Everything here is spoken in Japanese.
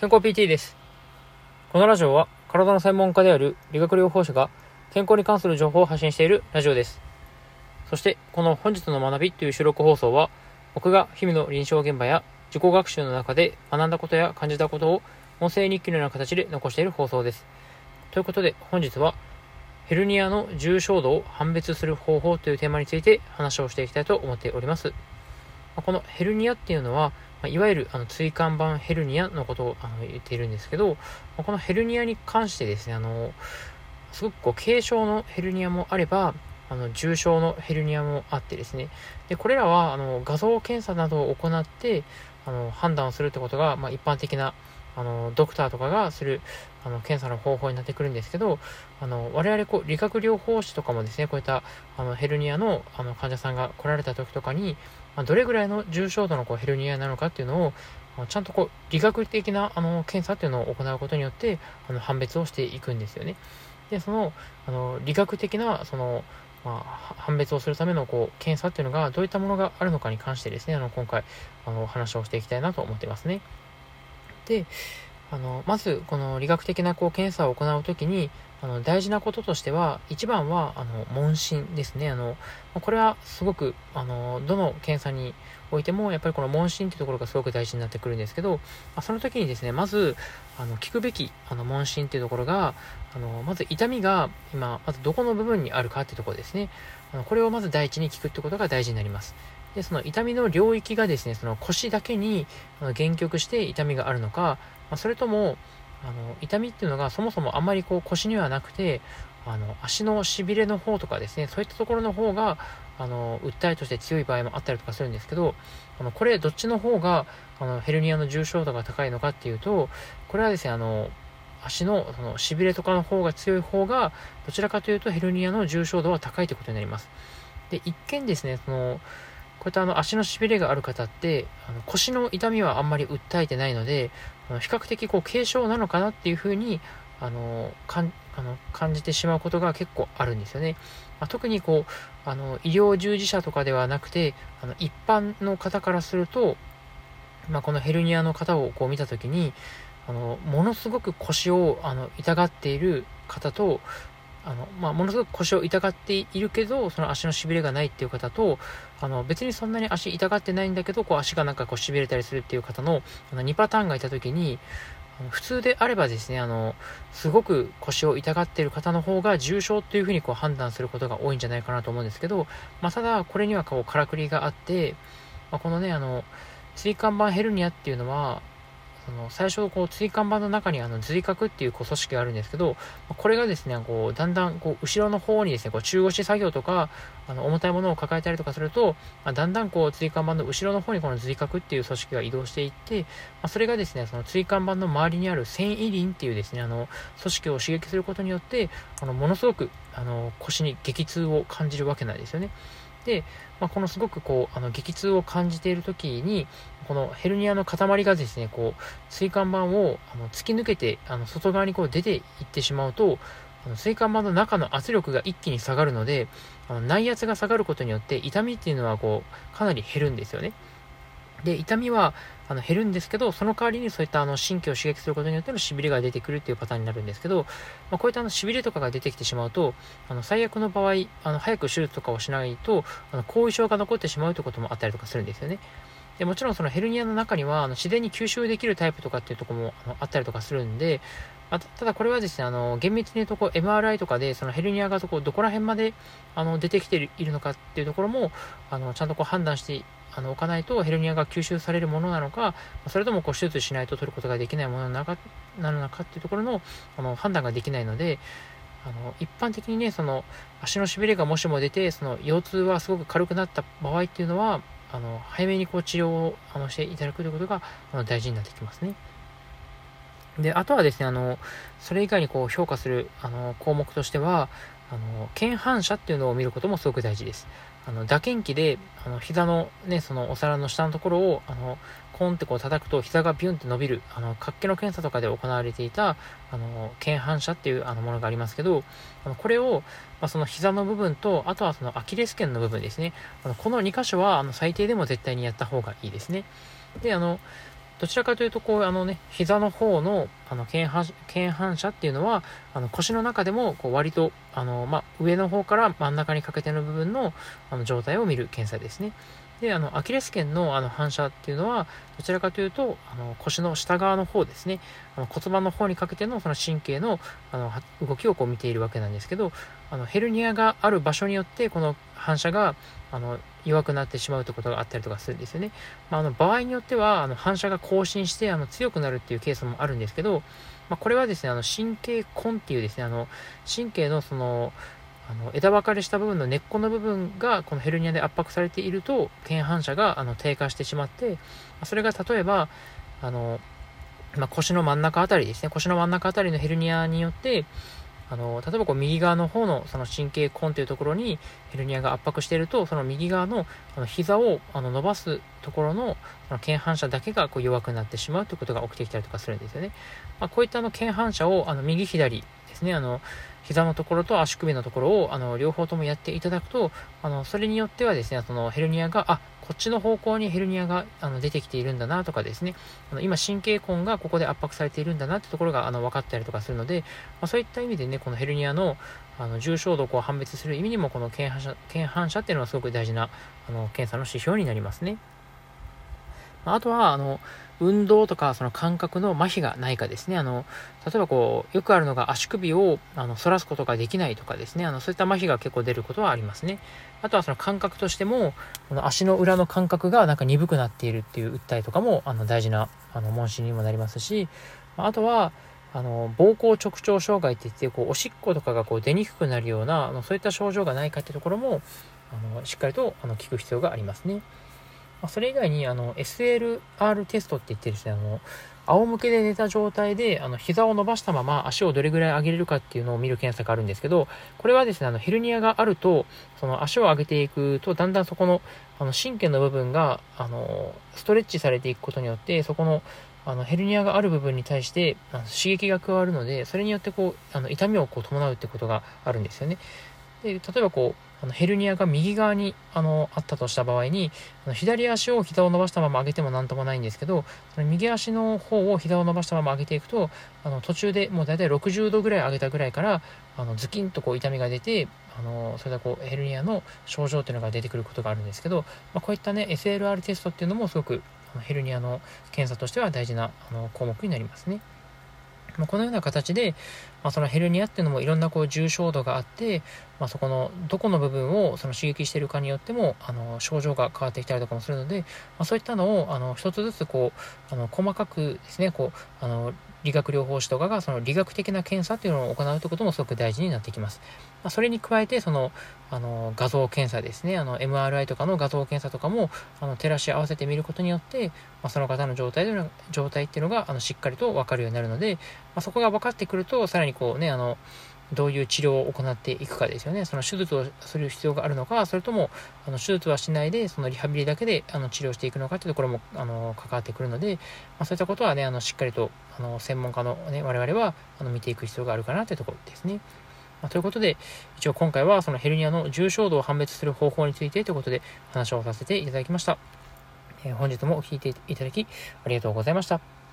健康 PT です。このラジオは体の専門家である理学療法士が健康に関する情報を発信しているラジオです。そしてこの本日の学びという収録放送は僕が日々の臨床現場や自己学習の中で学んだことや感じたことを音声日記のような形で残している放送です。ということで本日はヘルニアの重症度を判別する方法というテーマについて話をしていきたいと思っております。このヘルニアっていうのは、まいわゆるあの椎間板ヘルニアのことをあの言っているんですけど、まあこのヘルニアに関してですね、あの、すごくこう軽症のヘルニアもあれば、あの重症のヘルニアもあってですね、でこれらはあの画像検査などを行ってあの判断をするってことが、まあ、一般的なあのドクターとかがするあの検査の方法になってくるんですけど、あの我々こう理学療法士とかもですね、こういったあのヘルニアのあの患者さんが来られた時とかに、まあ、どれぐらいの重症度のこうヘルニアなのかっていうのを、あちゃんとこう理学的なあの検査っていうのを行うことによってあの判別をしていくんですよね。で、そのあの理学的なそのまあ、判別をするためのこう検査っていうのがどういったものがあるのかに関してですね、あの今回あのお話をしていきたいなと思ってますね。で、あのまずこの理学的なこう検査を行うときにあの大事なこととしては一番はあの問診ですね。あのこれはすごくあのどの検査においてもやっぱりこの問診っていうところがすごく大事になってくるんですけど、まあ、その時にですねまずあの聞くべきあの問診っていうところがあのまず痛みが今まずどこの部分にあるかっていうところですね。あのこれをまず第一に聞くってことが大事になります。でその痛みの領域がですねその腰だけにあの限局して痛みがあるのか、ま、それともあの痛みっていうのがそもそもあんまりこう腰にはなくてあの足のしびれの方とかですねそういったところの方があの訴えとして強い場合もあったりとかするんですけどあのこれどっちの方があのヘルニアの重症度が高いのかっていうとこれはですねあの足のそのしびれとかの方が強い方がどちらかというとヘルニアの重症度は高いということになります。で一見ですねそのこういったあの足のしびれがある方ってあの腰の痛みはあんまり訴えてないので比較的こう軽症なのかなっていうふうにあのかんあの感じてしまうことが結構あるんですよね。まあ、特にこうあの医療従事者とかではなくてあの一般の方からすると、まあ、このヘルニアの方をこう見た時にあのものすごく腰をあの痛がっている方とあの、まあ、ものすごく腰を痛がっているけど、その足のしびれがないっていう方と、あの、別にそんなに足痛がってないんだけど、こう足がなんかこうしびれたりするっていう方の、あの2パターンがいたときに、普通であればですね、あの、すごく腰を痛がっている方の方が重症っていうふうにこう判断することが多いんじゃないかなと思うんですけど、まあ、ただ、これにはこう、からくりがあって、まあ、このね、あの、椎間板ヘルニアっていうのは、その最初こう椎間板の中にあの髄核っていう組織があるんですけどこれがですねこうだんだんこう後ろの方にですねこう中腰作業とかあの重たいものを抱えたりとかすると、だんだんこう椎間板の後ろの方にこの髄核っていう組織が移動していって、それがですねその椎間板の周りにある繊維輪っていうですねあの組織を刺激することによってあのものすごくあの腰に激痛を感じるわけなんですよね。で、まあ、このすごくこうあの激痛を感じている時にこのヘルニアの塊がですねこう椎間板をあの突き抜けてあの外側にこう出ていってしまうとあの椎間板の中の圧力が一気に下がるのであの内圧が下がることによって痛みっていうのはこうかなり減るんですよね。で痛みはあの減るんですけど、その代わりにそういったあの神経を刺激することによってのしびれが出てくるっていうパターンになるんですけど、まあ、こういったあのしびれとかが出てきてしまうと、あの最悪の場合、あの早く手術とかをしないと、あの後遺症が残ってしまうということもあったりとかするんですよね。でもちろんそのヘルニアの中にはあの自然に吸収できるタイプとかっていうところもあのあったりとかするんで、あ、ただこれはですね、あの厳密に言うとこう MRI とかでそのヘルニアがそこどこら辺まであの出てきているのかっていうところもあのちゃんとこう判断してあの置かないとヘルニアが吸収されるものなのか、それともこう手術しないと取ることができないものなのかなのかっていうところのあの判断ができないので、あの一般的にね、その足のしびれがもしも出て、その腰痛はすごく軽くなった場合っていうのは、あの早めにこう治療をあのしていただくということがあの大事になってきますね。で、あとはですね、あの、それ以外にこう評価するあの項目としては、あの、腱反射っていうのを見ることもすごく大事です。あの、打鍵器で、あの、膝のね、そのお皿の下のところを、あの、コンってこう叩くと膝がビュンって伸びる、あの、活気の検査とかで行われていた、あの、腱反射っていうあのものがありますけど、あの、これを、まあ、その膝の部分と、あとはそのアキレス腱の部分ですね。あの、この2箇所は、あの、最低でも絶対にやった方がいいですね。で、あの、どちらかというと、こう、あのね、膝の方の、あの、腱反腱反射っていうのは、あの、腰の中でも、こう、割と、あの、まあ、上の方から真ん中にかけての部分の、あの、状態を見る検査ですね。で、あの、アキレス腱のあの反射っていうのは、どちらかというと、あの腰の下側の方ですね、あの骨盤の方にかけてのその神経のあの動きをこう見ているわけなんですけど、あのヘルニアがある場所によって、この反射があの弱くなってしまうということがあったりとかするんですよね。まあ、あの場合によっては、あの反射が更新してあの強くなるっていうケースもあるんですけど、まあ、これはですね、あの神経根っていうですね、あの神経のその、あの枝分かれした部分の根っこの部分がこのヘルニアで圧迫されていると腱反射があの低下してしまってそれが例えばあの、まあ、腰の真ん中あたりですね。腰の真ん中あたりのヘルニアによってあの例えばこう右側の方のその神経根というところにヘルニアが圧迫しているとその右側のあの膝をあの伸ばすところのその腱反射だけがこう弱くなってしまうということが起きてきたりとかするんですよね。まあ、こういったあの腱反射をあの右左ですねあの膝のところと足首のところをあの両方ともやっていただくとあのそれによってはですねそのヘルニアがあこっちの方向にヘルニアがあの出てきているんだなとかですねあの今神経根がここで圧迫されているんだなってところがあの分かったりとかするので、まあ、そういった意味でねこのヘルニアのあの重症度を判別する意味にもこの腱反射腱反射っていうのはすごく大事なあの検査の指標になりますね。あとは、あの、運動とかその感覚の麻痺がないかですね。あの、例えばこう、よくあるのが足首をあの反らすことができないとかですね。あの、そういった麻痺が結構出ることはありますね。あとはその感覚としても、この足の裏の感覚がなんか鈍くなっているっていう訴えとかも、あの、大事な、あの、問診にもなりますし、あとは、あの、膀胱直腸障害って言って、こう、おしっことかがこう出にくくなるような、あのそういった症状がないかってところも、あの、しっかりと、あの、聞く必要がありますね。まあ、それ以外にあの SLR テストって言ってですね、あの、仰向けで寝た状態で、あの、膝を伸ばしたまま足をどれぐらい上げれるかっていうのを見る検査があるんですけど、これはですね、あの、ヘルニアがあると、その足を上げていくと、だんだんそこの、あの、神経の部分が、あの、ストレッチされていくことによって、そこの、あの、ヘルニアがある部分に対して、あの刺激が加わるので、それによってこう、あの、痛みをこう伴うってことがあるんですよね。で、例えばこう、あのヘルニアが右側にあのあったとした場合にあの左足を膝を伸ばしたまま上げても何ともないんですけどその右足の方を膝を伸ばしたまま上げていくとあの途中でもう大体60度ぐらい上げたぐらいからあのズキンとこう痛みが出てあのそれでこうヘルニアの症状っていうのが出てくることがあるんですけど、まあ、こういったね SLR テストっていうのもすごくヘルニアの検査としては大事なあの項目になりますね。まあ、このような形で、まあ、そのヘルニアっていうのもいろんなこう重症度があって、まあ、そこのどこの部分をその刺激しているかによってもあの症状が変わってきたりとかもするので、まあ、そういったのをあの一つずつこうあの細かくですねこうあの理学療法士とかがその理学的な検査っていうのを行うということもすごく大事になってきます。まあ、それに加えてそのあの画像検査ですねあの MRI とかの画像検査とかもあの照らし合わせてみることによって、まあ、その方の状態の状態っていうのがあのしっかりと分かるようになるので、まあ、そこが分かってくるとさらにこうねあのどういう治療を行っていくかですよね。その手術をする必要があるのか、それとも、あの手術はしないで、そのリハビリだけであの治療していくのかというところもあの関わってくるので、まあ、そういったことはね、あのしっかりとあの専門家の、ね、我々はあの見ていく必要があるかなというところですね。まあ、ということで、一応今回はそのヘルニアの重症度を判別する方法についてということで話をさせていただきました。えー、本日も聴いていただきありがとうございました。